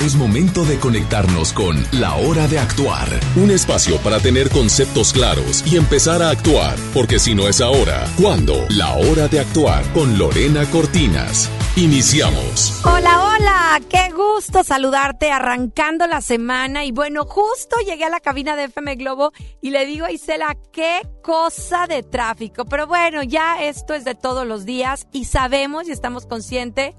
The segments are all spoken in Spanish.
Es momento de conectarnos con La Hora de Actuar, un espacio para tener conceptos claros y empezar a actuar, porque si no es ahora, ¿cuándo? La Hora de Actuar con Lorena Cortinas. Iniciamos. Hola, hola, qué gusto saludarte arrancando la semana y bueno, justo llegué a la cabina de FM Globo y le digo a Isela, qué cosa de tráfico, pero bueno, ya esto es de todos los días y sabemos y estamos conscientes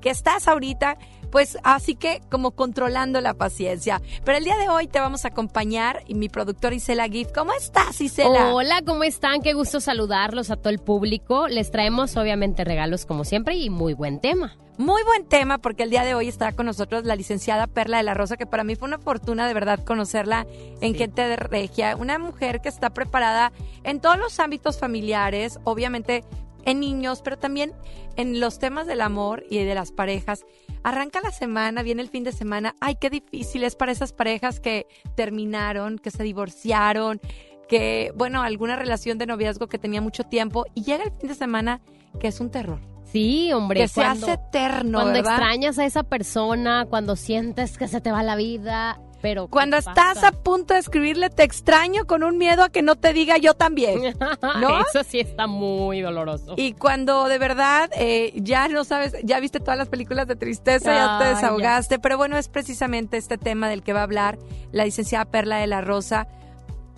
que estás ahorita pues así que como controlando la paciencia. Pero el día de hoy te vamos a acompañar y mi productor Isela Gift. ¿Cómo estás, Isela? Hola, ¿cómo están? Qué gusto saludarlos a todo el público. Les traemos obviamente regalos como siempre y muy buen tema. Muy buen tema porque el día de hoy está con nosotros la licenciada Perla de la Rosa, que para mí fue una fortuna de verdad conocerla en Gente de Regia, una mujer que está preparada en todos los ámbitos familiares, obviamente en niños, pero también en los temas del amor y de las parejas. Arranca la semana, viene el fin de semana. Ay, qué difícil es para esas parejas que terminaron, que se divorciaron, que, bueno, alguna relación de noviazgo que tenía mucho tiempo y llega el fin de semana que es un terror. Sí, hombre. Que se hace eterno. Cuando ¿verdad? extrañas a esa persona, cuando sientes que se te va la vida, pero. ¿qué Cuando estás a punto de escribirle te extraño con un miedo a que no te diga yo también. ¿No? Eso sí está muy doloroso. Y cuando de verdad eh, ya no sabes, ya viste todas las películas de tristeza, ya te ya. desahogaste, pero bueno, es precisamente este tema del que va a hablar la licenciada Perla de la Rosa.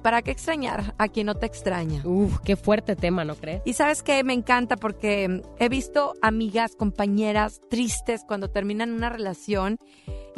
¿Para qué extrañar a quien no te extraña? Uf, qué fuerte tema, ¿no crees? Y sabes que me encanta porque he visto amigas, compañeras tristes cuando terminan una relación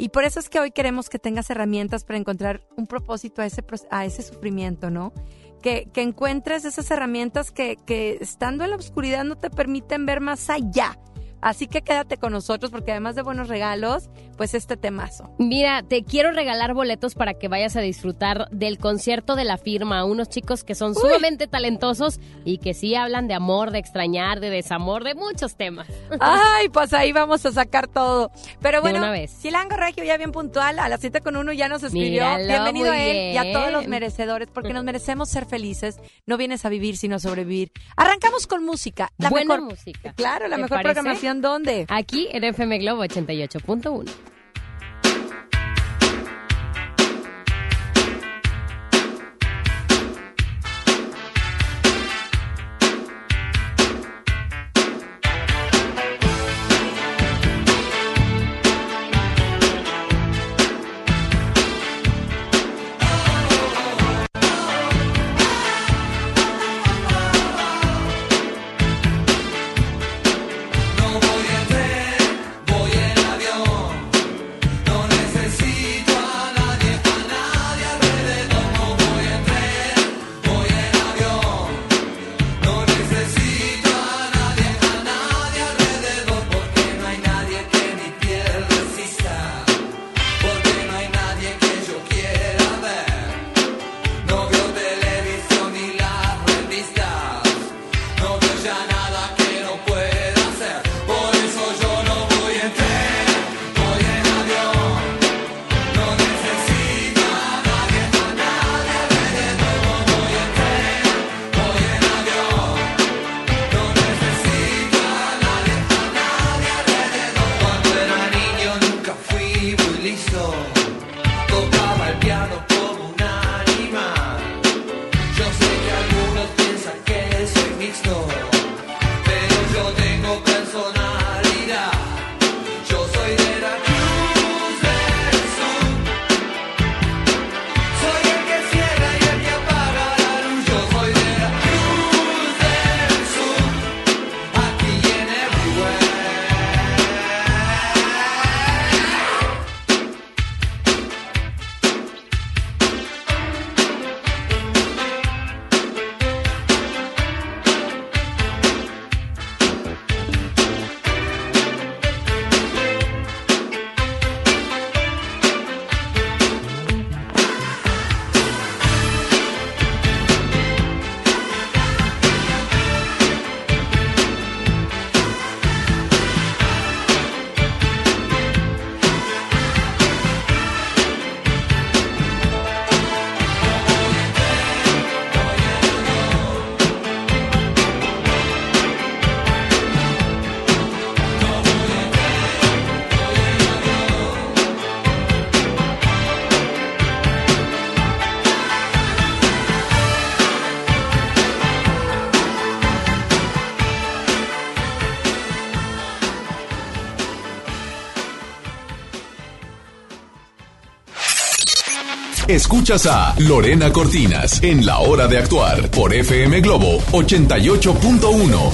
y por eso es que hoy queremos que tengas herramientas para encontrar un propósito a ese, a ese sufrimiento, ¿no? Que, que encuentres esas herramientas que, que estando en la oscuridad no te permiten ver más allá. Así que quédate con nosotros porque además de buenos regalos, pues este temazo. Mira, te quiero regalar boletos para que vayas a disfrutar del concierto de la firma. Unos chicos que son sumamente talentosos y que sí hablan de amor, de extrañar, de desamor, de muchos temas. Ay, pues ahí vamos a sacar todo. Pero De bueno, una vez. Chilango Regio ya bien puntual, a las 7 con uno ya nos escribió. Míralo, Bienvenido a él y a todos los merecedores, porque nos merecemos ser felices. No vienes a vivir, sino a sobrevivir. Arrancamos con música. La Buena mejor, música. Claro, la ¿Te mejor parece? programación, ¿dónde? Aquí en FM Globo 88.1. Tocaba el piano Escuchas a Lorena Cortinas en La Hora de Actuar por FM Globo 88.1.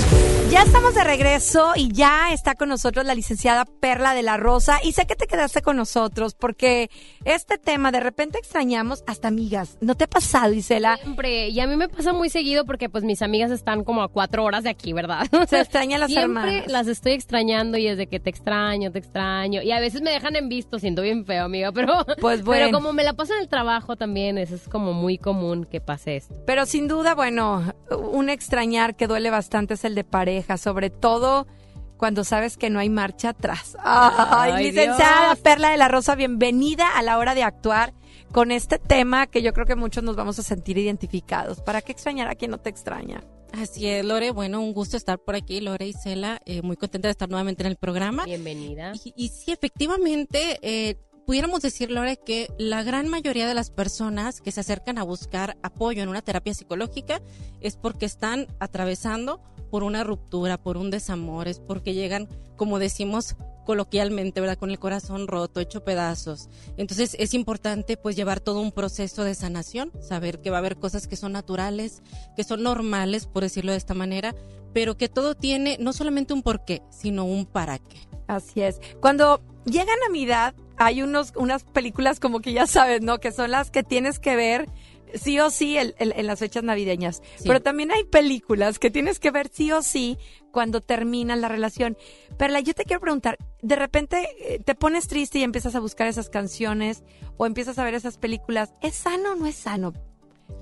Ya estamos de regreso y ya está con nosotros la licenciada Perla de la Rosa. Y sé que te quedaste con nosotros porque este tema de repente extrañamos hasta amigas. ¿No te ha pasado, Isela? Siempre, y a mí me pasa muy seguido porque pues mis amigas están como a cuatro horas de aquí, ¿verdad? Se extrañan las Siempre hermanas. las estoy extrañando y es de que te extraño, te extraño. Y a veces me dejan en visto, siento bien feo, amiga, pero, Pues bueno. pero como me la paso en el trabajo también, eso es como muy común que pase esto. Pero sin duda, bueno, un extrañar que duele bastante es el de pareja, sobre todo cuando sabes que no hay marcha atrás. Ay, Ay, licenciada Dios. Perla de la Rosa, bienvenida a la hora de actuar con este tema que yo creo que muchos nos vamos a sentir identificados. ¿Para qué extrañar a quien no te extraña? Así es, Lore. Bueno, un gusto estar por aquí, Lore y Cela. eh, muy contenta de estar nuevamente en el programa. Bienvenida. Y, y sí, efectivamente, eh, pudiéramos decir, Lore, que la gran mayoría de las personas que se acercan a buscar apoyo en una terapia psicológica es porque están atravesando por una ruptura, por un desamor, es porque llegan, como decimos coloquialmente, ¿verdad? Con el corazón roto, hecho pedazos. Entonces es importante pues llevar todo un proceso de sanación, saber que va a haber cosas que son naturales, que son normales, por decirlo de esta manera, pero que todo tiene no solamente un porqué, sino un para qué. Así es. Cuando llega Navidad, hay unos, unas películas como que ya sabes, ¿no? Que son las que tienes que ver sí o sí el- el- en las fechas navideñas. Sí. Pero también hay películas que tienes que ver sí o sí cuando termina la relación. Perla, yo te quiero preguntar, de repente eh, te pones triste y empiezas a buscar esas canciones o empiezas a ver esas películas. ¿Es sano o no es sano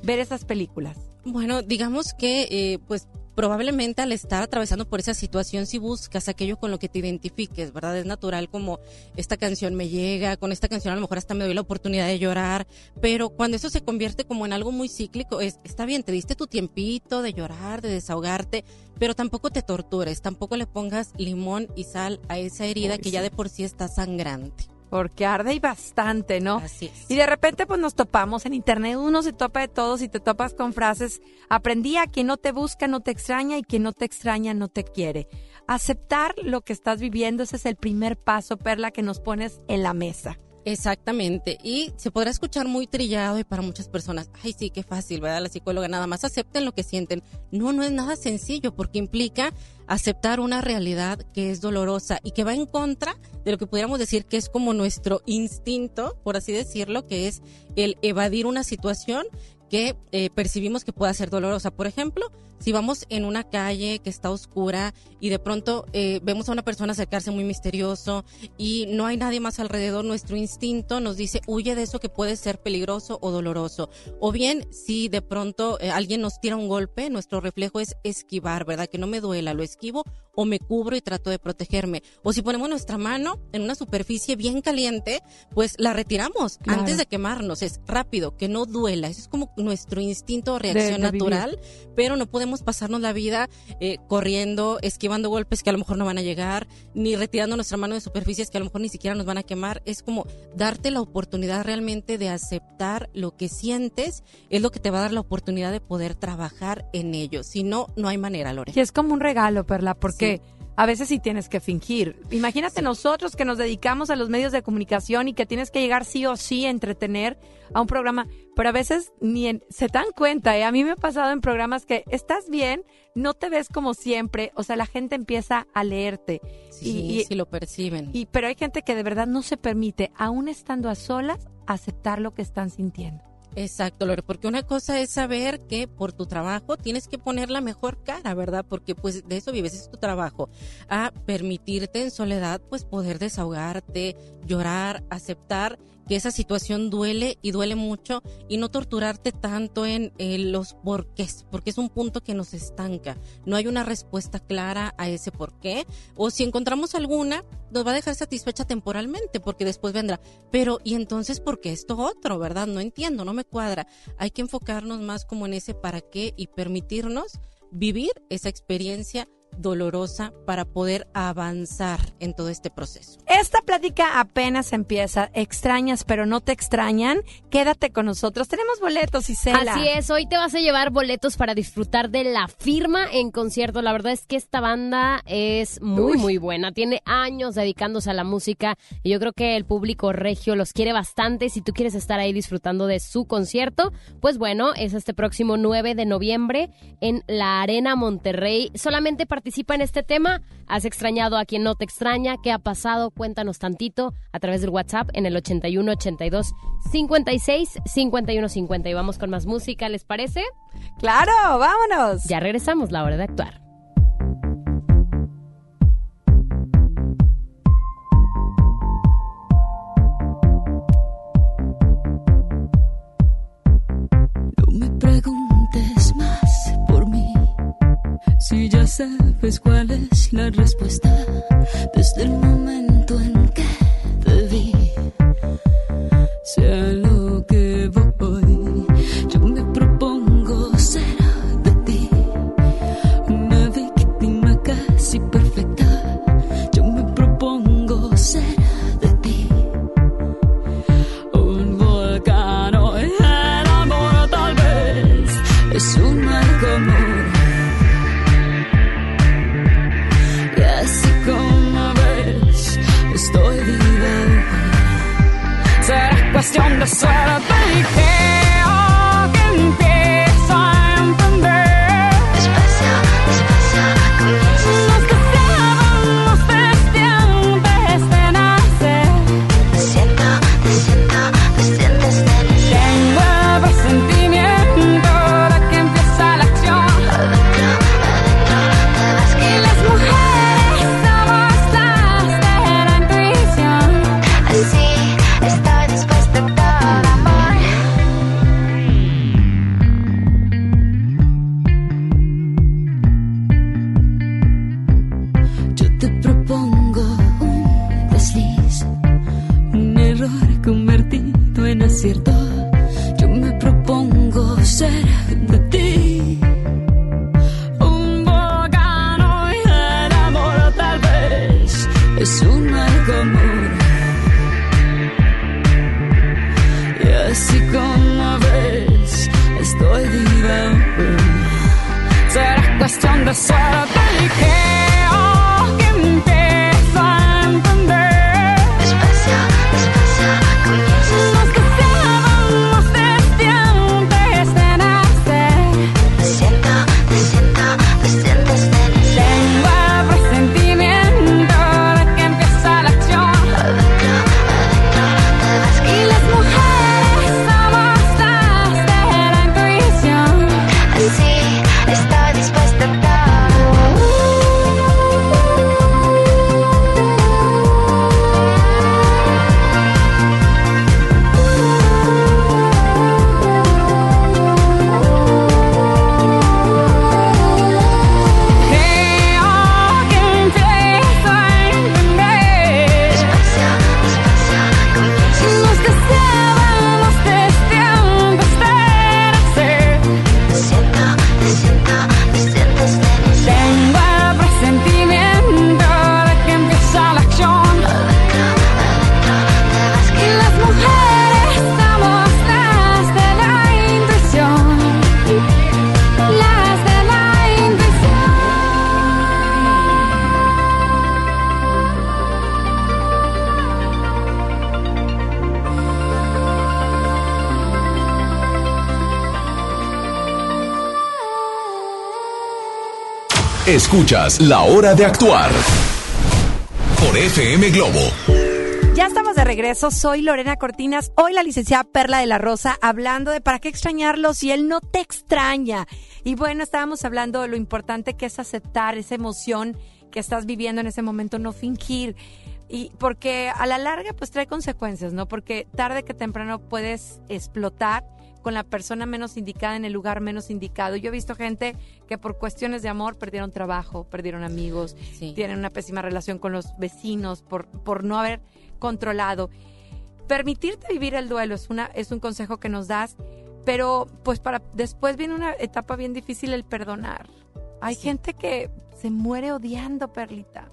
ver esas películas? Bueno, digamos que eh, pues probablemente al estar atravesando por esa situación si buscas aquello con lo que te identifiques, ¿verdad? Es natural como esta canción me llega, con esta canción a lo mejor hasta me doy la oportunidad de llorar, pero cuando eso se convierte como en algo muy cíclico, es, está bien, te diste tu tiempito de llorar, de desahogarte, pero tampoco te tortures, tampoco le pongas limón y sal a esa herida que ya de por sí está sangrante. Porque arde y bastante, ¿no? Así es. Y de repente pues nos topamos en internet, uno se topa de todos y te topas con frases, aprendí a quien no te busca no te extraña y quien no te extraña no te quiere. Aceptar lo que estás viviendo, ese es el primer paso, Perla, que nos pones en la mesa. Exactamente. Y se podrá escuchar muy trillado y para muchas personas, ay, sí, qué fácil, ¿verdad? La psicóloga nada más acepten lo que sienten. No, no es nada sencillo porque implica aceptar una realidad que es dolorosa y que va en contra de lo que pudiéramos decir que es como nuestro instinto, por así decirlo, que es el evadir una situación que eh, percibimos que pueda ser dolorosa. Por ejemplo, si vamos en una calle que está oscura y de pronto eh, vemos a una persona acercarse muy misterioso y no hay nadie más alrededor, nuestro instinto nos dice huye de eso que puede ser peligroso o doloroso. O bien, si de pronto eh, alguien nos tira un golpe, nuestro reflejo es esquivar, ¿verdad? Que no me duela, lo esquivo o me cubro y trato de protegerme. O si ponemos nuestra mano en una superficie bien caliente, pues la retiramos Claro. antes de quemarnos. Es rápido, que no duela. Eso es como nuestro instinto De- reacción vivir. natural, pero no podemos pasarnos la vida eh, corriendo, esquivando golpes que a lo mejor no van a llegar, ni retirando nuestra mano de superficies que a lo mejor ni siquiera nos van a quemar. Es como darte la oportunidad realmente de aceptar lo que sientes, es lo que te va a dar la oportunidad de poder trabajar en ello. Si no, no hay manera, Lore. Y es como un regalo, Perla, porque a veces sí tienes que fingir. Imagínate nosotros que nos dedicamos a los medios de comunicación y que tienes que llegar sí o sí a entretener a un programa, pero a veces ni en- se dan cuenta, ¿eh? A mí me ha pasado en programas que estás bien, no te ves como siempre, o sea, la gente empieza a leerte. Sí, y- y- si lo perciben. Y, pero hay gente que de verdad no se permite, aún estando a solas, aceptar lo que están sintiendo. Exacto, Lore, porque una cosa es saber que por tu trabajo tienes que poner la mejor cara, ¿verdad? Porque pues de eso vives, es tu trabajo. A permitirte en soledad pues poder desahogarte, llorar, aceptar que esa situación duele y duele mucho y no torturarte tanto en, los porqués, porque es un punto que nos estanca. No hay una respuesta clara a ese porqué o si encontramos alguna nos va a dejar satisfecha temporalmente porque después vendrá, pero ¿y entonces por qué esto otro, verdad? No entiendo, no me cuadra. Hay que enfocarnos más como en ese para qué y permitirnos vivir esa experiencia dolorosa para poder avanzar en todo este proceso. Esta plática apenas empieza. Extrañas, pero no te extrañan. Quédate con nosotros. Tenemos boletos, Isela. Así es, hoy te vas a llevar boletos para disfrutar de la firma en concierto. La verdad es que esta banda es muy, Uy. muy buena. Tiene años dedicándose a la música y yo creo que el público regio los quiere bastante. Si tú quieres estar ahí disfrutando de su concierto, pues bueno, es este próximo 9 de noviembre en la Arena Monterrey. Solamente participa en este tema. ¿Has extrañado a quien no te extraña? ¿Qué ha pasado? Cuéntanos tantito a través del WhatsApp en el 81 82 56 51 50. Y vamos con más música, ¿les parece? Claro, vámonos. Ya regresamos, la hora de actuar. Si ya sabes cuál es la respuesta desde el momento en que te vi. Sea Escuchas La Hora de Actuar por FM Globo. Ya estamos de regreso. Soy Lorena Cortinas. Hoy la licenciada Perla de la Rosa hablando de para qué extrañarlo si él no te extraña. Y bueno, estábamos hablando de lo importante que es aceptar esa emoción que estás viviendo en ese momento, no fingir. Y porque a la larga pues trae consecuencias, ¿no? Porque tarde que temprano puedes explotar con la persona menos indicada en el lugar menos indicado. Yo he visto gente que por cuestiones de amor perdieron trabajo, perdieron amigos, Sí. tienen una pésima relación con los vecinos por, por no haber controlado. Permitirte vivir el duelo es, una, es un consejo que nos das, pero pues para después viene una etapa bien difícil el perdonar. Hay Sí. gente que se muere odiando, Perlita.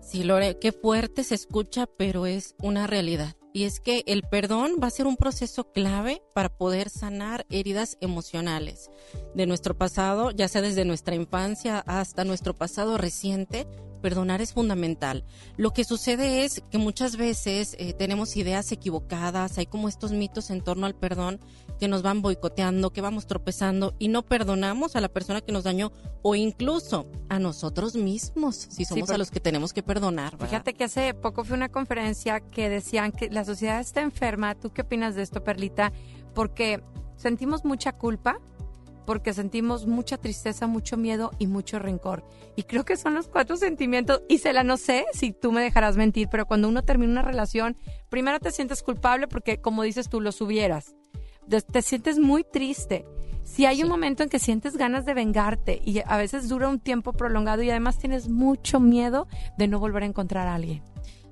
Sí, Lore, qué fuerte se escucha, pero es una realidad. Y es que el perdón va a ser un proceso clave para poder sanar heridas emocionales de nuestro pasado, ya sea desde nuestra infancia hasta nuestro pasado reciente. Perdonar es fundamental. Lo que sucede es que muchas veces eh, tenemos ideas equivocadas, hay como estos mitos en torno al perdón que nos van boicoteando, que vamos tropezando y no perdonamos a la persona que nos dañó o incluso a nosotros mismos, si somos a los que tenemos que perdonar. ¿verdad? Fíjate que hace poco fue una conferencia que decían que la sociedad está enferma. ¿Tú qué opinas de esto, Perlita? Porque sentimos mucha culpa, porque sentimos mucha tristeza, mucho miedo y mucho rencor. Y creo que son los cuatro sentimientos. Y se la no sé si tú me dejarás mentir, pero cuando uno termina una relación, primero te sientes culpable porque, como dices tú, los hubieras. Te- Te sientes muy triste. Si hay un momento en que sientes ganas de vengarte y a veces dura un tiempo prolongado y además tienes mucho miedo de no volver a encontrar a alguien.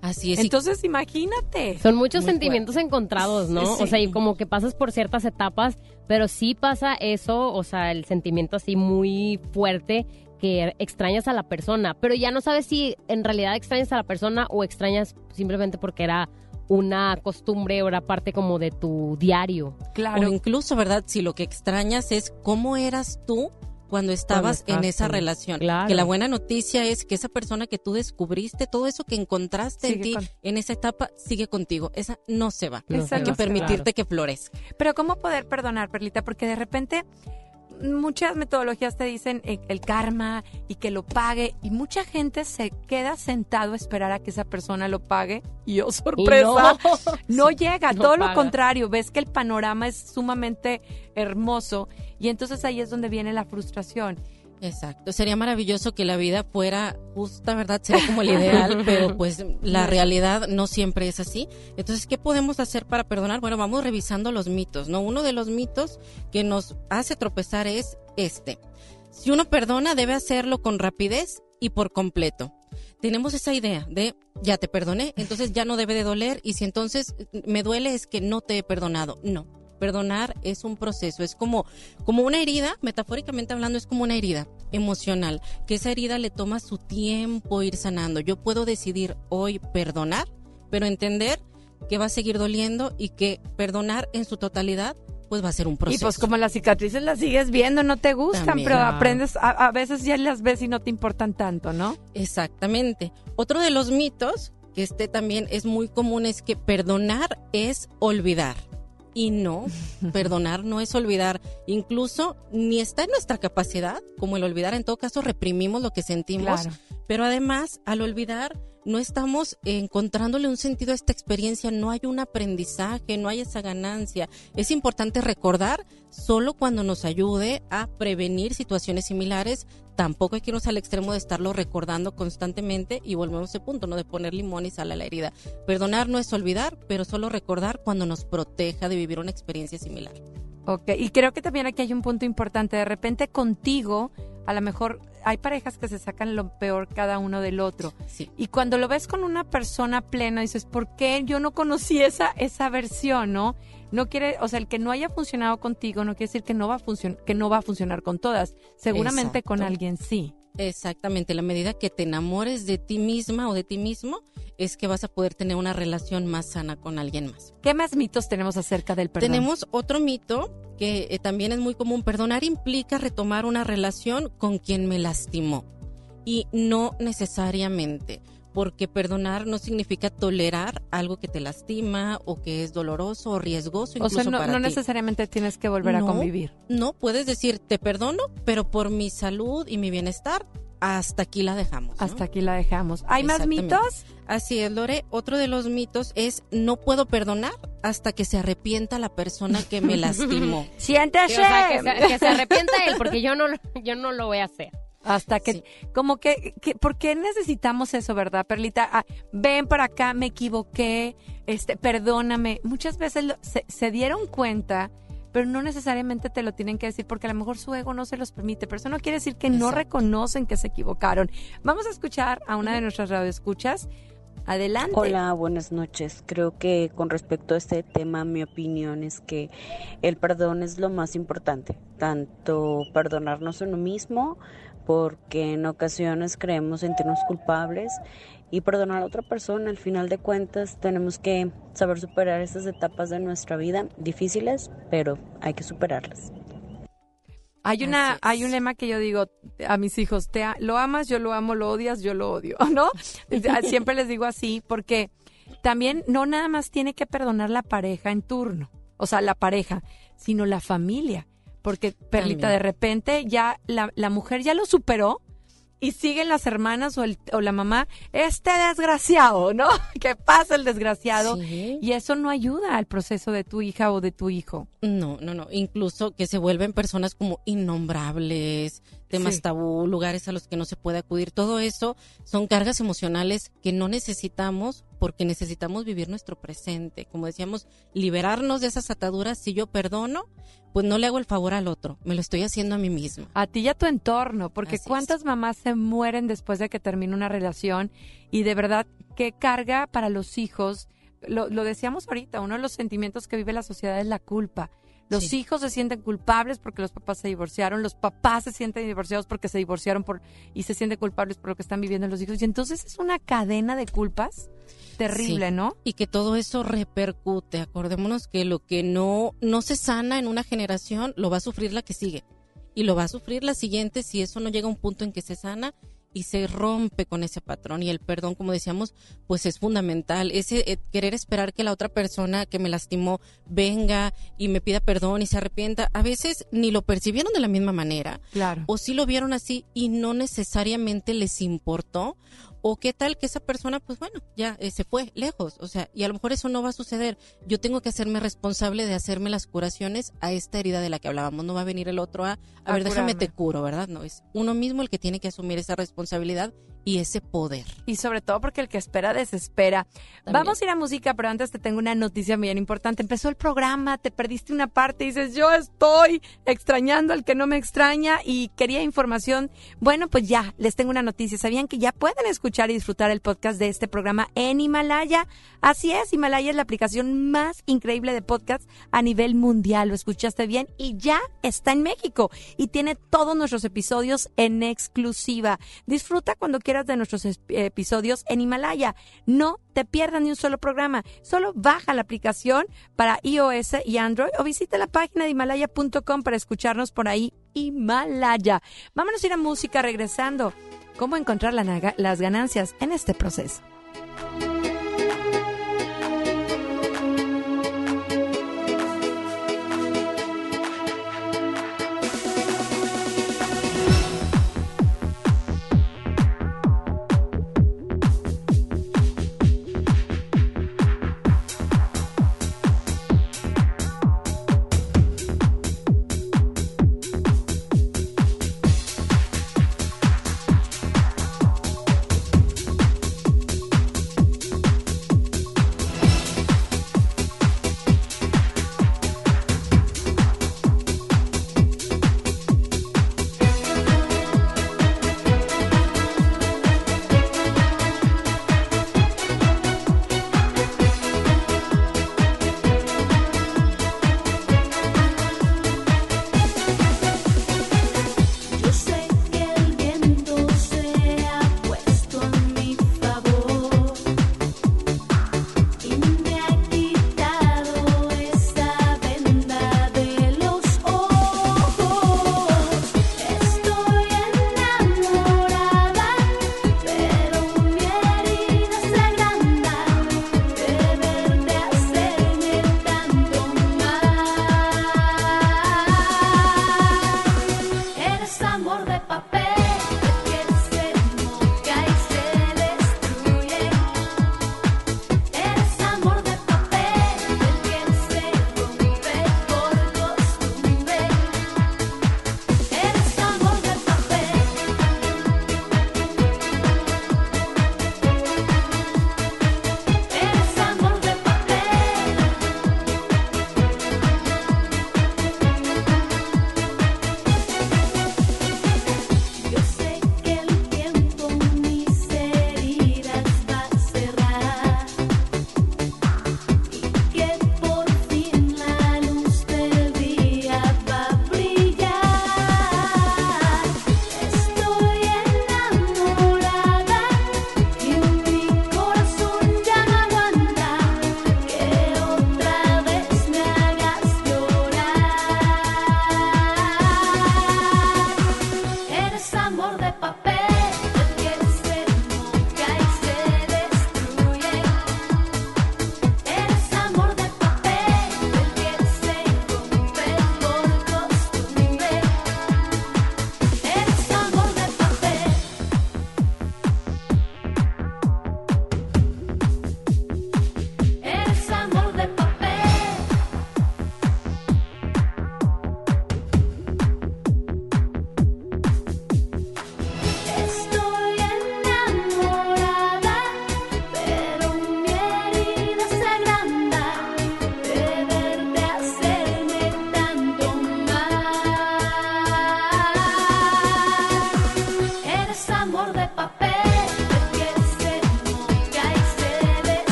Así es. y Entonces, imagínate. Son muchos Muy sentimientos encontrados, ¿no? Sí. O sea, y como que pasas por ciertas etapas, pero sí pasa eso, o sea, el sentimiento así muy fuerte que extrañas a la persona, pero ya no sabes si en realidad extrañas a la persona o extrañas simplemente porque era una costumbre o era parte como de tu diario. Claro. O incluso, ¿verdad? Si lo que extrañas es cómo eras tú cuando estabas en esa relación. Claro. Que la buena noticia es que esa persona que tú descubriste, todo eso que encontraste en ti con- en esa etapa, sigue contigo. Esa no se va. No Hay no que permitirte que florezca. Pero ¿cómo poder perdonar, Perlita? Porque de repente muchas metodologías te dicen eh, el karma y que lo pague y mucha gente se queda sentado a esperar a que esa persona lo pague y oh sorpresa, no. no llega, no todo lo contrario, ves que el panorama es sumamente hermoso y entonces ahí es donde viene la frustración. Exacto. Sería maravilloso que la vida fuera justa, ¿verdad? Sería como el ideal, pero pues la realidad no siempre es así. Entonces, ¿qué podemos hacer para perdonar? Bueno, vamos revisando los mitos, ¿no? Uno de los mitos que nos hace tropezar es este. Si uno perdona, debe hacerlo con rapidez y por completo. Tenemos esa idea de ya te perdoné, entonces ya no debe de doler y si entonces me duele es que no te he perdonado. No. Perdonar es un proceso, es como, como una herida, metafóricamente hablando, es como una herida emocional, que esa herida le toma su tiempo ir sanando. Yo puedo decidir hoy perdonar, pero entender que va a seguir doliendo y que perdonar en su totalidad, pues va a ser un proceso. Y pues como las cicatrices las sigues viendo, no te gustan, También. pero aprendes, a, a veces ya las ves y no te importan tanto, ¿no? Exactamente. Otro de los mitos, que este también es muy común, es que perdonar es olvidar. Y no, perdonar no es olvidar. Incluso ni está en nuestra capacidad, como el olvidar, en todo caso reprimimos lo que sentimos. Claro. Pero además, al olvidar, no estamos encontrándole un sentido a esta experiencia, no hay un aprendizaje, no hay esa ganancia. Es importante recordar solo cuando nos ayude a prevenir situaciones similares. Tampoco hay que irnos al extremo de estarlo recordando constantemente y volvemos a ese punto, ¿no? De poner limón y sal a la herida. Perdonar no es olvidar, pero solo recordar cuando nos proteja de vivir una experiencia similar. Ok, y creo que también aquí hay un punto importante. De repente contigo, a lo mejor hay parejas que se sacan lo peor cada uno del otro. Sí. Y cuando lo ves con una persona plena, dices, ¿por qué yo no conocí esa, esa versión, no? No quiere, o sea, el que no haya funcionado contigo no quiere decir que no va a funcionar, que no va a funcionar con todas. Seguramente con alguien sí. Exactamente, la medida que te enamores de ti misma o de ti mismo es que vas a poder tener una relación más sana con alguien más. ¿Qué más mitos tenemos acerca del perdón? Tenemos otro mito que eh, también es muy común. Perdonar implica retomar una relación con quien me lastimó. Y no necesariamente, porque perdonar no significa tolerar algo que te lastima o que es doloroso o riesgoso o sea, no, para no ti. necesariamente tienes que volver a convivir. No, puedes decir, te perdono, pero por mi salud y mi bienestar, hasta aquí la dejamos. ¿no? Hasta aquí la dejamos. ¿Hay más mitos? Así es, Lore. Otro de los mitos es no puedo perdonar hasta que se arrepienta la persona que me lastimó. Siéntese. Sí, o sea, que, se, que se arrepienta él, porque yo no, yo no lo voy a hacer. Hasta que, Sí. como que, que- ¿por qué necesitamos eso, verdad, Perlita? Ah, ven para acá, me equivoqué, este, perdóname. Muchas veces lo- se, se dieron cuenta, pero no necesariamente te lo tienen que decir porque a lo mejor su ego no se los permite. Pero eso no quiere decir que no reconocen que se equivocaron. Vamos a escuchar a una de nuestras radioescuchas. Adelante. Hola, buenas noches. Creo que con respecto a este tema, mi opinión es que el perdón es lo más importante, tanto perdonarnos a uno mismo porque en ocasiones creemos sentirnos culpables y perdonar a la otra persona. Al final de cuentas tenemos que saber superar estas etapas de nuestra vida difíciles, pero hay que superarlas. Hay una, hay un lema que yo digo a mis hijos, te lo amas, yo lo amo, lo odias, yo lo odio, ¿no? Siempre les digo así, porque también no nada más tiene que perdonar la pareja en turno, o sea, la pareja, sino la familia. Porque, Perlita, También. de repente ya la, la mujer ya lo superó y siguen las hermanas o, el, o la mamá, este desgraciado, ¿no? Que pasa el desgraciado. Sí. Y eso no ayuda al proceso de tu hija o de tu hijo. No, no, no. Incluso que se vuelven personas como innombrables, temas Sí. tabú, lugares a los que no se puede acudir. Todo eso son cargas emocionales que no necesitamos porque necesitamos vivir nuestro presente. Como decíamos, liberarnos de esas ataduras. Si yo perdono, pues no le hago el favor al otro, me lo estoy haciendo a mí misma. A ti y a tu entorno, porque Así es. cuántas mamás se mueren después de que termina una relación y de verdad qué carga para los hijos. Lo, lo decíamos ahorita, uno de los sentimientos que vive la sociedad es la culpa. Los Sí. hijos se sienten culpables porque los papás se divorciaron, los papás se sienten divorciados porque se divorciaron por y se sienten culpables por lo que están viviendo los hijos. Y entonces es una cadena de culpas terrible, Sí. ¿no? y que todo eso repercute. Acordémonos que lo que no, no se sana en una generación lo va a sufrir la que sigue. Y lo va a sufrir la siguiente si eso no llega a un punto en que se sana y se rompe con ese patrón. Y el perdón, como decíamos, pues es fundamental. Ese eh, querer esperar que la otra persona que me lastimó venga y me pida perdón y se arrepienta, a veces ni lo percibieron de la misma manera Claro. o sí lo vieron así y no necesariamente les importó o qué tal que esa persona pues bueno ya eh, se fue lejos o sea y a lo mejor eso no va a suceder yo tengo que hacerme responsable de hacerme las curaciones a esta herida de la que hablábamos no va a venir el otro a a, A ver déjame te curo verdad no es uno mismo el que tiene que asumir esa responsabilidad y ese poder Y sobre todo porque el que espera desespera. También. Vamos a ir a música, pero antes te tengo una noticia bien importante. Empezó el programa, te perdiste una parte y dices, yo estoy extrañando al que no me extraña y quería información. Bueno, pues ya, les tengo una noticia. ¿Sabían que ya pueden escuchar y disfrutar el podcast de este programa en Himalaya? Así es, Himalaya es la aplicación más increíble de podcast a nivel mundial. Lo escuchaste bien y ya está en México y tiene todos nuestros episodios en exclusiva. Disfruta cuando quieras de nuestros es- episodios en Himalaya. No te pierdas ni un solo programa. Solo baja la aplicación para iOS y Android o visita la página de himalaya.com para escucharnos por ahí. Himalaya. Vámonos a ir a música regresando. ¿Cómo encontrar las ganancias en este proceso?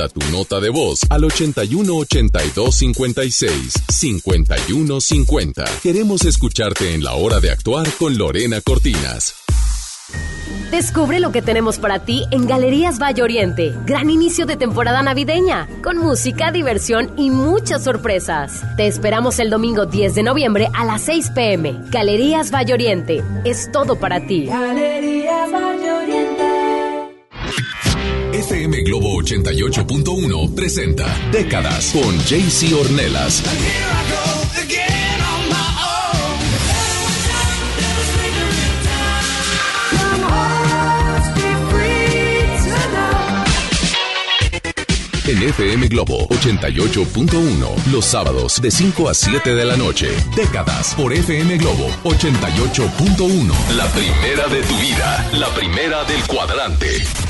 Manda tu nota de voz al 81 82 56 51 50. Queremos escucharte en la hora de actuar con Lorena Cortinas. Descubre lo que tenemos para ti en Galerías Valle Oriente. Gran inicio de temporada navideña, con música, diversión y muchas sorpresas. Te esperamos el domingo 10 de noviembre a las 6 pm. Galerías Valle Oriente. Es todo para ti. FM Globo 88.1 presenta Décadas con JC Ornelas. En FM Globo 88.1, los sábados de 5 a 7 de la noche. Décadas por FM Globo 88.1. La primera de tu vida, la primera del cuadrante.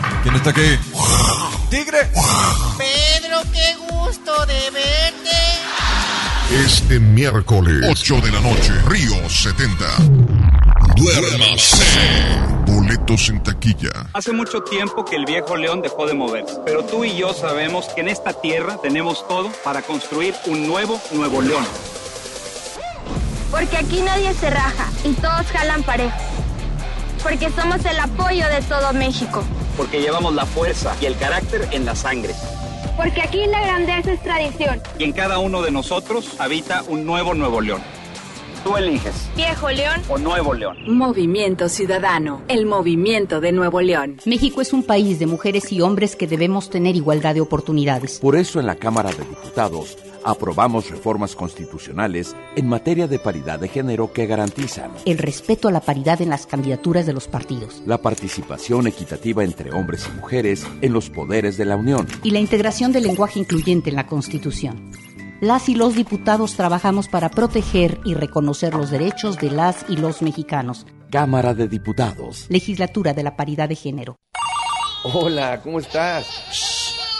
¿Quién está aquí? ¡Tigre! Pedro, qué gusto de verte. Este miércoles, 8 de la noche, Río 70. Duérmase. Boletos en taquilla. Hace mucho tiempo que el viejo león dejó de moverse, pero tú y yo sabemos que en esta tierra tenemos todo para construir un nuevo Nuevo León. Porque aquí nadie se raja y todos jalan parejo. Porque somos el apoyo de todo México. Porque llevamos la fuerza y el carácter en la sangre. Porque aquí la grandeza es tradición. Y en cada uno de nosotros habita un nuevo Nuevo León. Tú eliges. Viejo León o Nuevo León. Movimiento Ciudadano, el movimiento de Nuevo León. México es un país de mujeres y hombres que debemos tener igualdad de oportunidades. Por eso en la Cámara de Diputados aprobamos reformas constitucionales en materia de paridad de género que garantizan el respeto a la paridad en las candidaturas de los partidos, la participación equitativa entre hombres y mujeres en los poderes de la Unión y la integración del lenguaje incluyente en la Constitución. Las y los diputados trabajamos para proteger y reconocer los derechos de las y los mexicanos. Cámara de Diputados. Legislatura de la Paridad de Género. Hola, ¿cómo estás?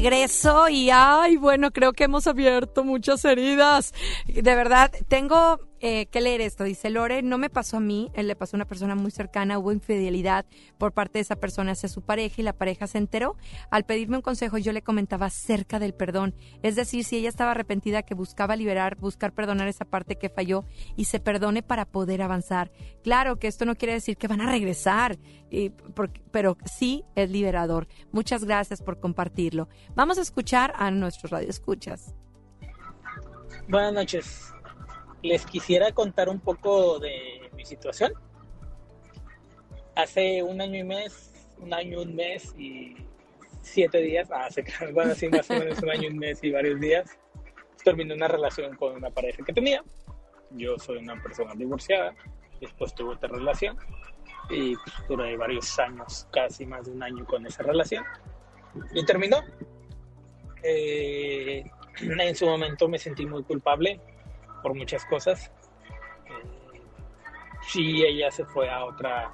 Regreso y ay, bueno, creo que hemos abierto muchas heridas. De verdad, tengo eh, que leer esto. Dice Lore, no me pasó a mí, él le pasó a una persona muy cercana, hubo infidelidad por parte de esa persona hacia su pareja y la pareja se enteró. Al pedirme un consejo, yo le comentaba acerca del perdón. Es decir, si ella estaba arrepentida, que buscaba liberar, buscar perdonar esa parte que falló y se perdone para poder avanzar. Claro que esto no quiere decir que van a regresar, pero sí es liberador. Muchas gracias por compartirlo. Vamos a escuchar a nuestros radioescuchas. Buenas noches. Les quisiera contar un poco de mi situación. Hace un año y mes, un año, un mes y siete días, ah, se bueno, sí, más o menos un año, un mes y varios días, terminé una relación con una pareja que tenía. Yo soy una persona divorciada, después tuve otra relación y pues, duré varios años, casi más de un año con esa relación y terminó. Eh, en su momento me sentí muy culpable por muchas cosas. Eh, sí, ella se fue a otra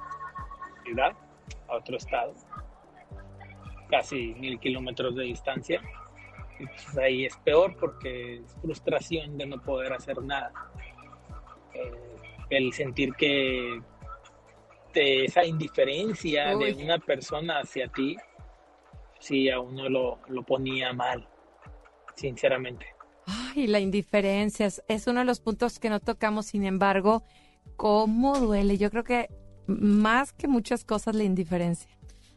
ciudad, a otro estado, casi mil kilómetros de distancia. Y pues ahí es peor porque es frustración de no poder hacer nada. Eh, el sentir que te- esa indiferencia Uy. de una persona hacia ti sí a uno lo, lo ponía mal, sinceramente. Ay, la indiferencia es, es uno de los puntos que no tocamos, sin embargo, ¿cómo duele? Yo creo que más que muchas cosas la indiferencia.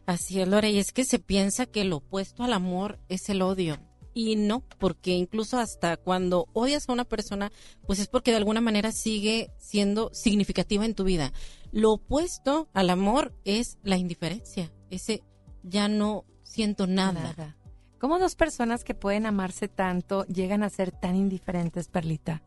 Así es, Lore, y es que se piensa que lo opuesto al amor es el odio. Y no, porque incluso hasta cuando odias a una persona, pues es porque de alguna manera sigue siendo significativa en tu vida. Lo opuesto al amor es la indiferencia. Ese ya no siento nada. Nada. ¿Cómo dos personas que pueden amarse tanto llegan a ser tan indiferentes, Perlita?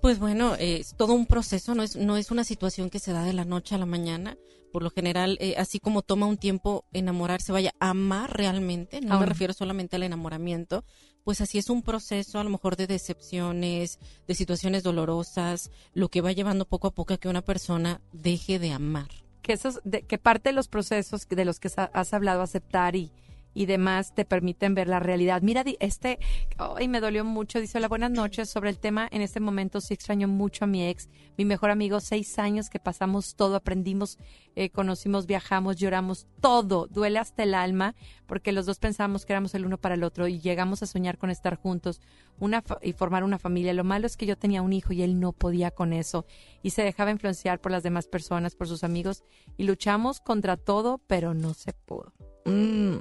Pues bueno, eh, es todo un proceso, no es, no es una situación que se da de la noche a la mañana. Por lo general, eh, así como toma un tiempo enamorarse, vaya, amar realmente, no me Aún. refiero solamente al enamoramiento, pues así es un proceso a lo mejor de decepciones, de situaciones dolorosas, lo que va llevando poco a poco a que una persona deje de amar. Que, esos, de, que parte de los procesos de los que has hablado, aceptar y, y demás, te permiten ver la realidad. Mira, este, ay, me dolió mucho. Dice, hola, buenas noches. Sobre el tema, en este momento sí extraño mucho a mi ex, mi mejor amigo, seis años que pasamos todo, aprendimos, eh, conocimos, viajamos, lloramos, todo. Duele hasta el alma, porque los dos pensábamos que éramos el uno para el otro y llegamos a soñar con estar juntos una y formar una familia. Lo malo es que yo tenía un hijo y él no podía con eso y se dejaba influenciar por las demás personas, por sus amigos y luchamos contra todo, pero no se pudo. Mm,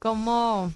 como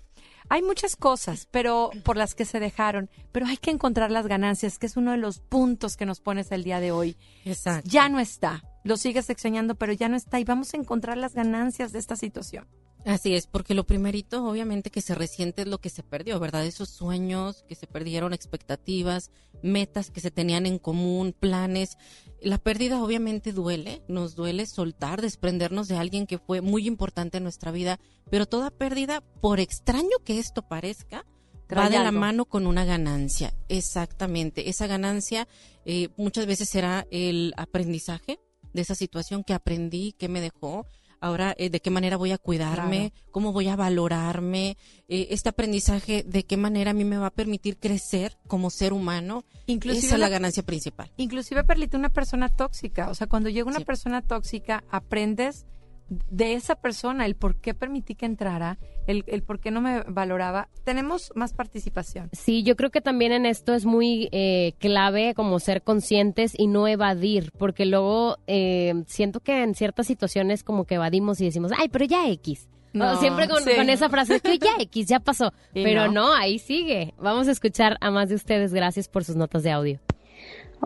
hay muchas cosas, pero por las que se dejaron, pero hay que encontrar las ganancias, que es uno de los puntos que nos pones el día de hoy. Exacto. Ya no está. Lo sigues extrañando, pero ya no está y vamos a encontrar las ganancias de esta situación. Así es, porque lo primerito, obviamente, que se resiente es lo que se perdió, ¿verdad? Esos sueños que se perdieron, expectativas, metas que se tenían en común, planes. La pérdida obviamente duele, nos duele soltar, desprendernos de alguien que fue muy importante en nuestra vida, pero toda pérdida, por extraño que esto parezca, Trae va de la mano con una ganancia. Exactamente. Esa ganancia eh, muchas veces será el aprendizaje de esa situación que aprendí, que me dejó. Ahora, eh, de qué manera voy a cuidarme, cómo voy a valorarme, eh, este aprendizaje, de qué manera a mí me va a permitir crecer como ser humano. Inclusive Esa es la ganancia principal. Inclusive, Perlita, una persona tóxica. O sea, cuando llega una persona tóxica, aprendes de esa persona el por qué permití que entrara, el, el por qué no me valoraba. Tenemos más participación. Sí, yo creo que también en esto es muy eh, clave como ser conscientes y no evadir, porque luego eh, siento que en ciertas situaciones como que evadimos y decimos, ay, pero ya X. No, siempre con, sí. con esa frase, que ya X, ya pasó. Y pero no. no, ahí sigue. Vamos a escuchar a más de ustedes. Gracias por sus notas de audio.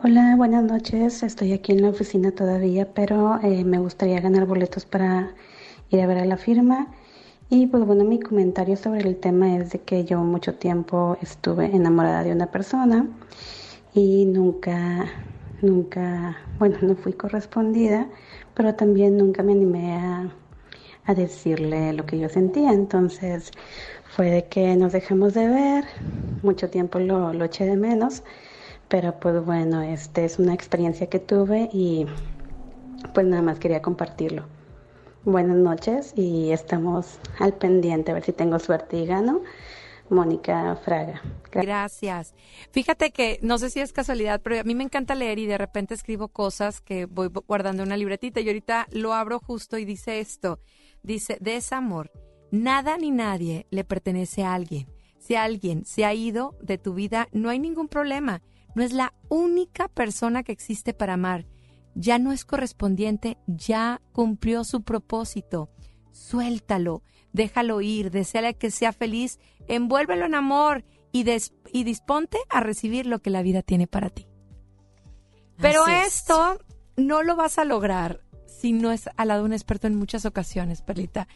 Hola, buenas noches. Estoy aquí en la oficina todavía, pero eh, me gustaría ganar boletos para ir a ver a la firma. Y pues bueno, mi comentario sobre el tema es de que yo mucho tiempo estuve enamorada de una persona y nunca, nunca, bueno, no fui correspondida, pero también nunca me animé a, a decirle lo que yo sentía. Entonces fue de que nos dejamos de ver, mucho tiempo lo, lo eché de menos. Pero pues bueno, este es una experiencia que tuve y pues nada más quería compartirlo. Buenas noches y estamos al pendiente a ver si tengo suerte y gano. Mónica Fraga. Gracias. Fíjate que no sé si es casualidad, pero a mí me encanta leer y de repente escribo cosas que voy guardando en una libretita y ahorita lo abro justo y dice esto. Dice, desamor, nada ni nadie le pertenece a alguien. Si alguien se ha ido de tu vida, no hay ningún problema. No es la única persona que existe para amar. Ya no es correspondiente, ya cumplió su propósito. Suéltalo, déjalo ir, deséale que sea feliz, envuélvelo en amor y, des- y disponte a recibir lo que la vida tiene para ti. Pero Así es. esto no lo vas a lograr si no es al lado de un experto en muchas ocasiones, Perlita.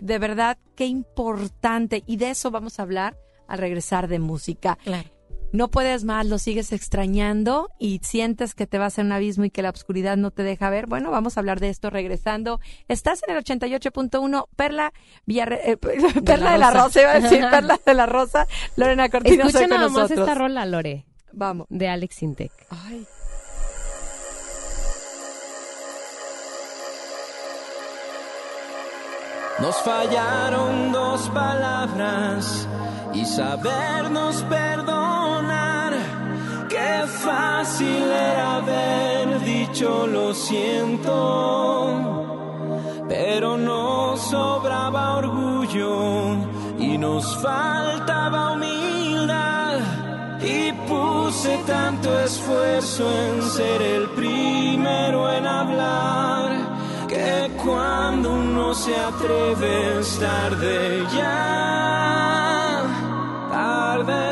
De verdad, qué importante. Y de eso vamos a hablar al regresar de música. Claro. No puedes más, lo sigues extrañando y sientes que te vas a un abismo y que la oscuridad no te deja ver. Bueno, vamos a hablar de esto regresando. Estás en el 88.1, Perla Villarre- eh, Perla de la Rosa. Rosa, iba a decir Perla de la Rosa, Lorena Cortina Escucha nada más esta rola, Lore. Vamos. De Alex Sintek. Ay. Nos fallaron dos palabras y sabernos perdonar. Fácil era haber dicho lo siento, pero no sobraba orgullo y nos faltaba humildad y puse tanto esfuerzo en ser el primero en hablar que cuando uno se atreve es tarde ya, tarde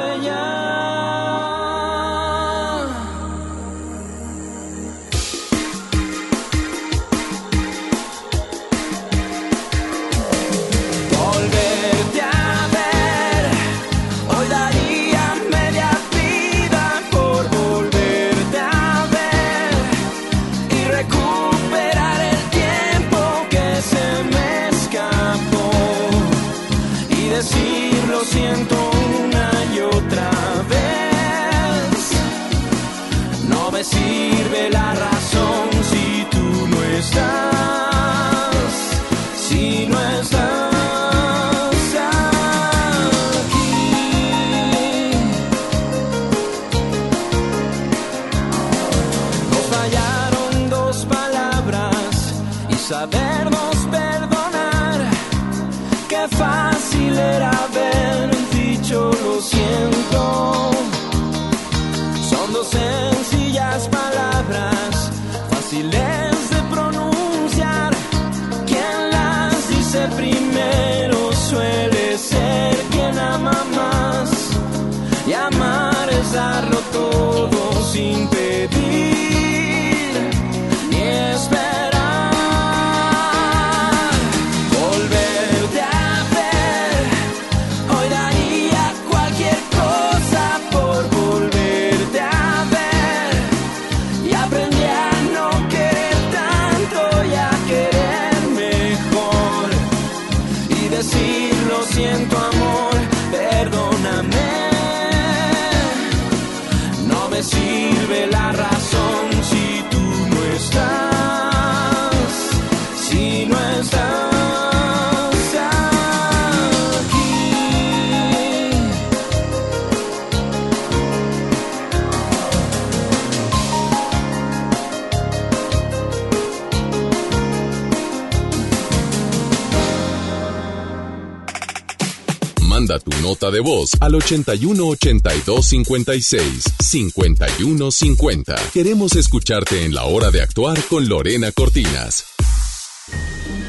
nota de voz al 81 82 56 51 50. Queremos escucharte en la hora de actuar con Lorena Cortinas.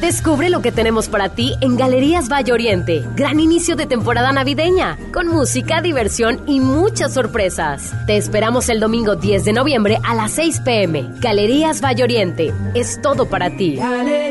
Descubre lo que tenemos para ti en Galerías Valle Oriente. Gran inicio de temporada navideña, con música, diversión y muchas sorpresas. Te esperamos el domingo 10 de noviembre a las 6 pm. Galerías Valle Oriente. Es todo para ti. Galerías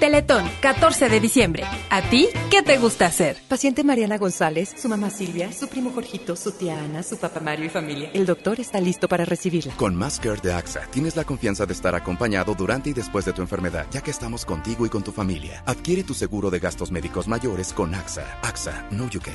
Teletón, 14 de diciembre. ¿A ti qué te gusta hacer? Paciente Mariana González, su mamá Silvia, su primo Jorgito, su tía Ana, su papá Mario y familia. El doctor está listo para recibirla. Con Más Care de AXA tienes la confianza de estar acompañado durante y después de tu enfermedad, ya que estamos contigo y con tu familia. Adquiere tu seguro de gastos médicos mayores con AXA. AXA, no you can.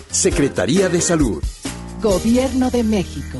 Secretaría de Salud. Gobierno de México.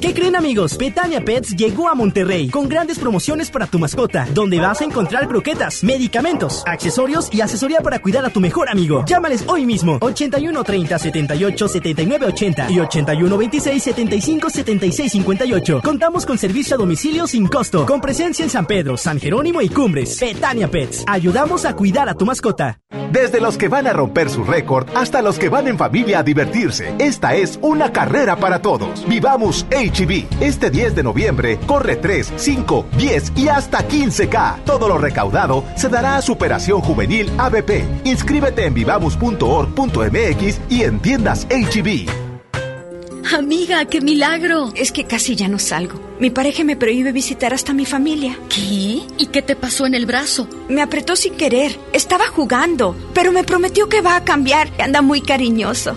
¿Qué creen amigos? Petania Pets llegó a Monterrey con grandes promociones para tu mascota, donde vas a encontrar croquetas, medicamentos, accesorios y asesoría para cuidar a tu mejor amigo. Llámales hoy mismo 81 30 78 79 80 y 81 26 75 76 58. Contamos con servicio a domicilio sin costo, con presencia en San Pedro, San Jerónimo y Cumbres. Petania Pets, ayudamos a cuidar a tu mascota. Desde los que van a romper su récord hasta los que van en familia a divertirse, esta es una carrera para todos. Vivamos HB. Este 10 de noviembre corre 3, 5, 10 y hasta 15K. Todo lo recaudado se dará a Superación Juvenil ABP. Inscríbete en vivamos.org.mx y en tiendas HB. Amiga, qué milagro. Es que casi ya no salgo. Mi pareja me prohíbe visitar hasta mi familia. ¿Qué? ¿Y qué te pasó en el brazo? Me apretó sin querer. Estaba jugando, pero me prometió que va a cambiar. Anda muy cariñoso.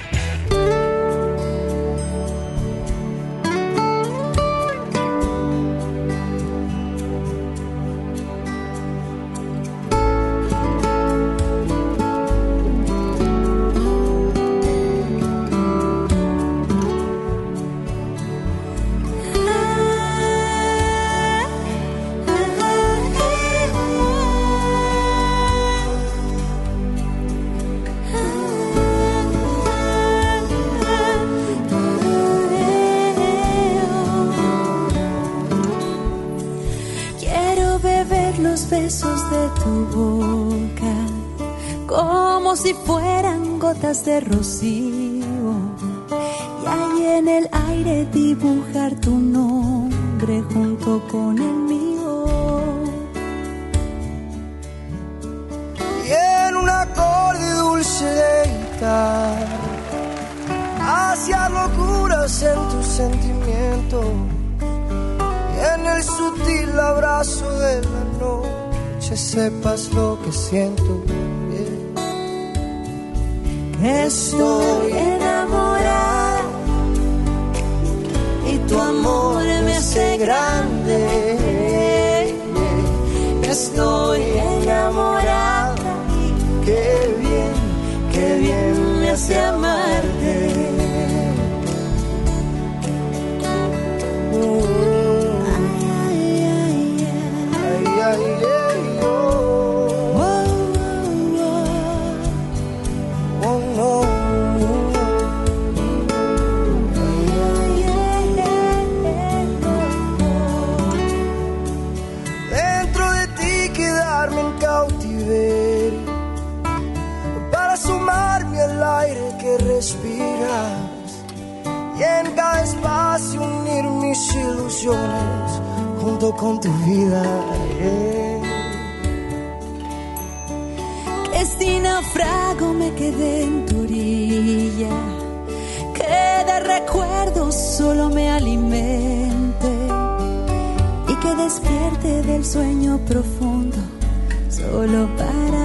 Noche sepas lo que siento que estoy enamorada y tu amor me hace grande. Que estoy enamorada qué bien, qué bien me hace amarte. Junto con tu vida. que si naufrago me quedé en tu orilla, que de recuerdos solo me alimente y que despierte del sueño profundo solo para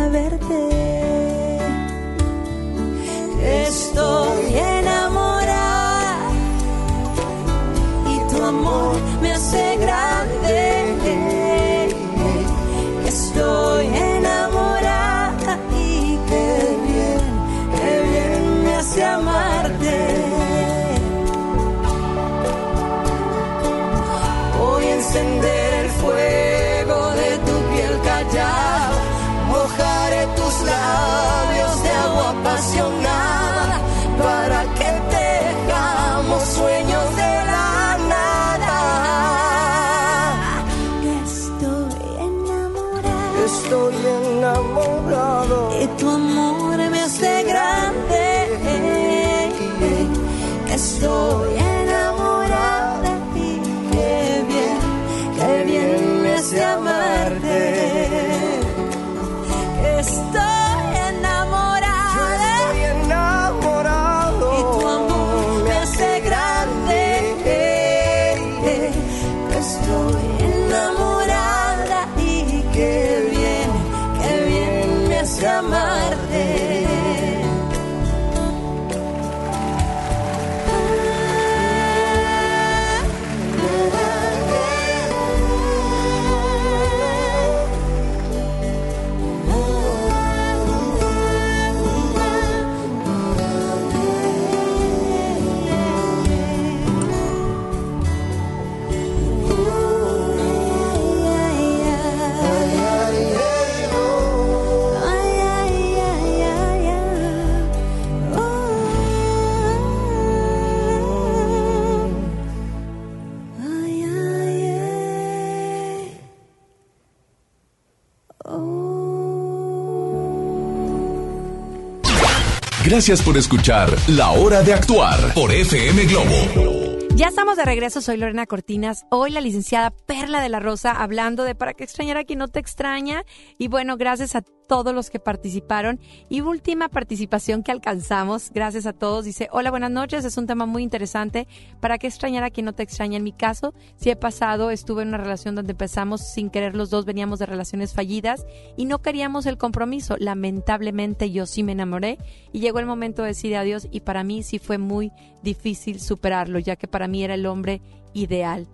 Gracias por escuchar La Hora de Actuar por FM Globo. Ya estamos de regreso, soy Lorena Cortinas. Hoy la licenciada Perla de la Rosa hablando de para qué extrañar a quien no te extraña. Y bueno, gracias a todos los que participaron. Y última participación que alcanzamos, gracias a todos. Dice, hola, buenas noches, es un tema muy interesante. ¿Para qué extrañar a quien no te extraña? En mi caso, si he pasado, estuve en una relación donde empezamos sin querer los dos, veníamos de relaciones fallidas y no queríamos el compromiso. Lamentablemente yo sí me enamoré y llegó el momento de decir adiós y para mí sí fue muy difícil superarlo, ya que para mí era el hombre ideal.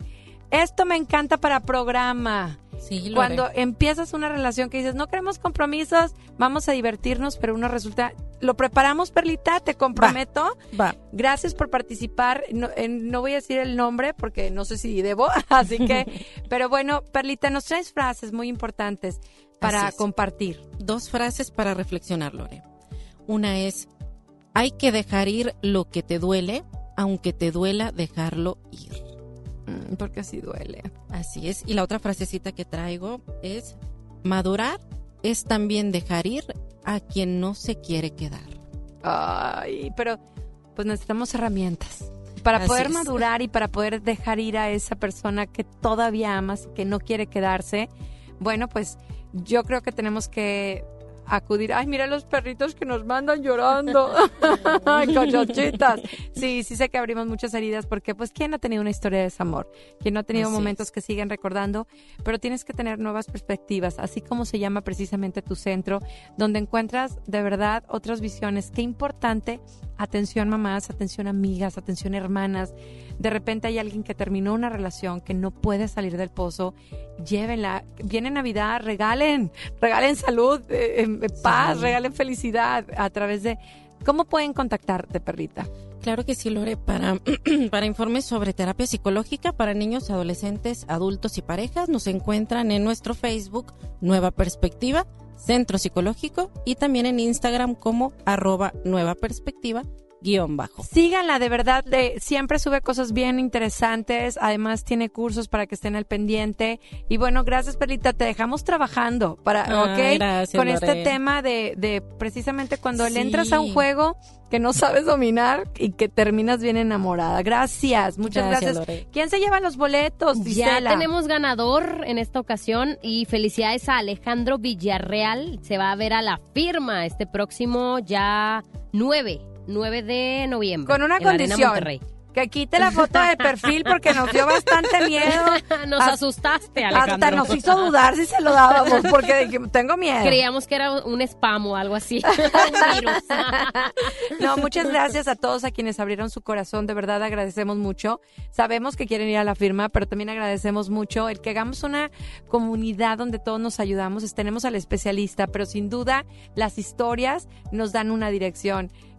Esto me encanta para programa. Sí, Cuando empiezas una relación que dices, no queremos compromisos, vamos a divertirnos, pero uno resulta, lo preparamos, Perlita, te comprometo. Va. Gracias por participar. No, eh, no voy a decir el nombre porque no sé si debo, así que, pero bueno, Perlita, nos traes frases muy importantes para compartir. Dos frases para reflexionar, Lore. Una es, hay que dejar ir lo que te duele, aunque te duela dejarlo ir. Mm, Porque así duele. Así es. Y la otra frasecita que traigo es, madurar es también dejar ir a quien no se quiere quedar. Ay, pero pues necesitamos herramientas para Así poder es. madurar y para poder dejar ir a esa persona que todavía amas que no quiere quedarse. Bueno, pues yo creo que tenemos que acudir. Ay, mira los perritos que nos mandan llorando. Cochochitas. Sí, sí sé que abrimos muchas heridas porque pues quién ha tenido una historia de desamor, quién no ha tenido Así momentos que siguen recordando, pero tienes que tener nuevas perspectivas, así como se llama precisamente tu centro, donde encuentras de verdad otras visiones. Qué importante, atención mamás, atención amigas, atención hermanas. De repente hay alguien que terminó una relación que no puede salir del pozo, llévenla. Viene Navidad, regalen, regalen salud, eh, eh, paz, regalen felicidad a través de... ¿Cómo pueden contactarte, perrita? Claro que sí, Lore, para, para informes sobre terapia psicológica para niños, adolescentes, adultos y parejas, nos encuentran en nuestro Facebook Nueva Perspectiva, Centro Psicológico, y también en Instagram como arroba Nueva Perspectiva, guion bajo. Síganla, de verdad, de, siempre sube cosas bien interesantes, además tiene cursos para que estén al pendiente. Y bueno, gracias Perlita, te dejamos trabajando para, Ah, ¿ok? gracias, Con este tema de, de precisamente cuando le entras a un juego que no sabes dominar y que terminas bien enamorada. Gracias, muchas Gracias. ¿Quién se lleva los boletos, Ya Gisela? tenemos ganador en esta ocasión y felicidades a Alejandro Villarreal. Se va a ver a la firma este próximo ya 9, 9 de noviembre. Con una en condición. Que quite la foto de perfil porque nos dio bastante miedo. Nos Hasta- asustaste, Alejandro. Hasta nos hizo dudar si se lo dábamos porque tengo miedo. Creíamos que era un spam o algo así. un virus. No, muchas gracias a todos a quienes abrieron su corazón, de verdad agradecemos mucho. Sabemos que quieren ir a la firma, pero también agradecemos mucho el que hagamos una comunidad donde todos nos ayudamos. Tenemos al especialista, pero sin duda las historias nos dan una dirección.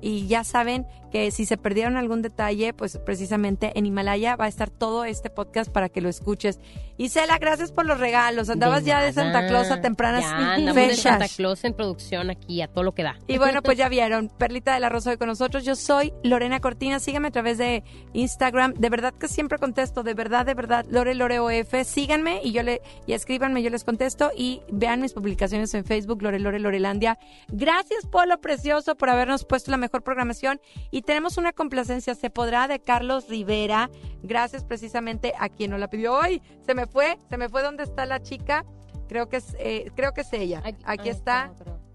y ya saben que si se perdieron algún detalle, pues precisamente en Himalaya va a estar todo este podcast para que lo escuches. Isela, gracias por los regalos. Andabas ya de Santa Claus a tempranas Ya andamos de fechas. Santa Claus en producción aquí, a todo lo que da. Y bueno, pues ya vieron, Perlita de la Rosa hoy con nosotros. Yo soy Lorena Cortina. Síganme a través de Instagram. De verdad que siempre contesto, de verdad, de verdad, Lore Lore OF. Síganme y yo le y escríbanme, yo les contesto y vean mis publicaciones en Facebook, Lore Lore Lorelandia. Gracias, Polo Precioso, por habernos puesto la mejor programación. Y tenemos una complacencia, se podrá, de Carlos Rivera. Gracias precisamente a quien nos la pidió. ¡Ay! Se me fue, se me fue dónde está la chica. Creo que es, eh, creo que es ella. Aquí está.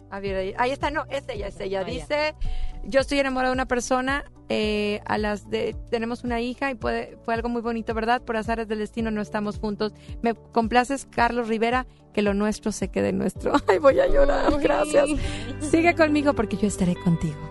A ver, ahí, ahí está, no, es ella, es ella. Dice, yo estoy enamorada de una persona, eh, a las de, tenemos una hija y puede, fue algo muy bonito, ¿verdad? Por azares del destino no estamos juntos. Me complaces, Carlos Rivera, que lo nuestro se quede nuestro. Ay, voy a llorar, gracias. Sigue conmigo porque yo estaré contigo.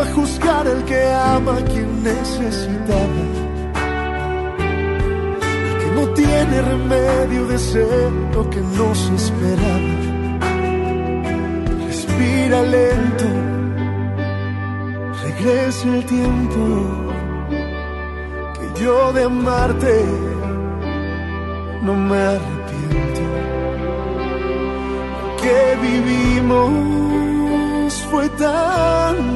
A juzgar el que ama a quien necesitaba. El que no tiene remedio de ser lo que no se esperaba. Respira lento, regresa el tiempo que yo de amarte no me arrepiento. Que vivimos fue tan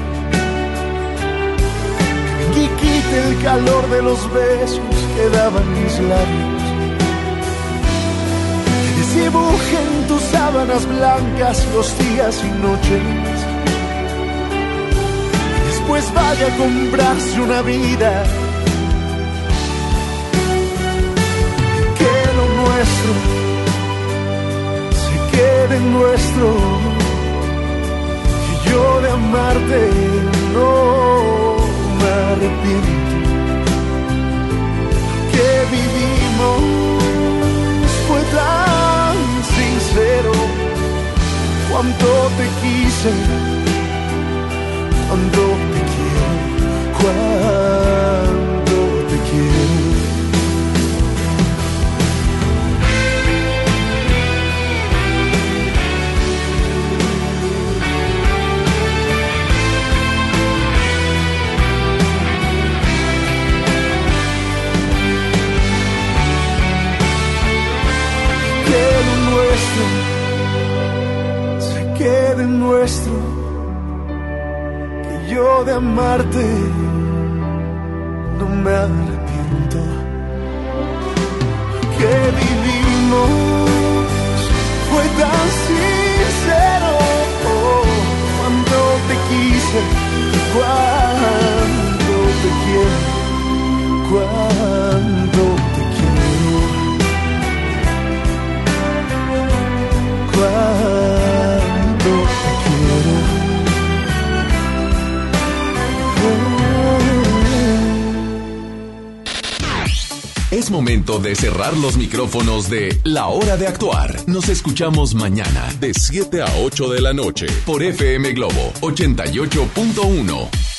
El calor de los besos que daban mis labios. Desdibuje en tus sábanas blancas los días y noches. Después vaya a comprarse una vida. Que lo nuestro quede nuestro. Y yo de amarte no me arrepiento. Que vivimos fue tan sincero. Cuánto te quise, cuánto de amarte no me arrepiento, que vivimos fue tan sincero, cuando te quise, cuando te quiero, cuando Momento de cerrar los micrófonos de La Hora de Actuar. Nos escuchamos mañana de 7 a 8 de la noche por FM Globo 88.1.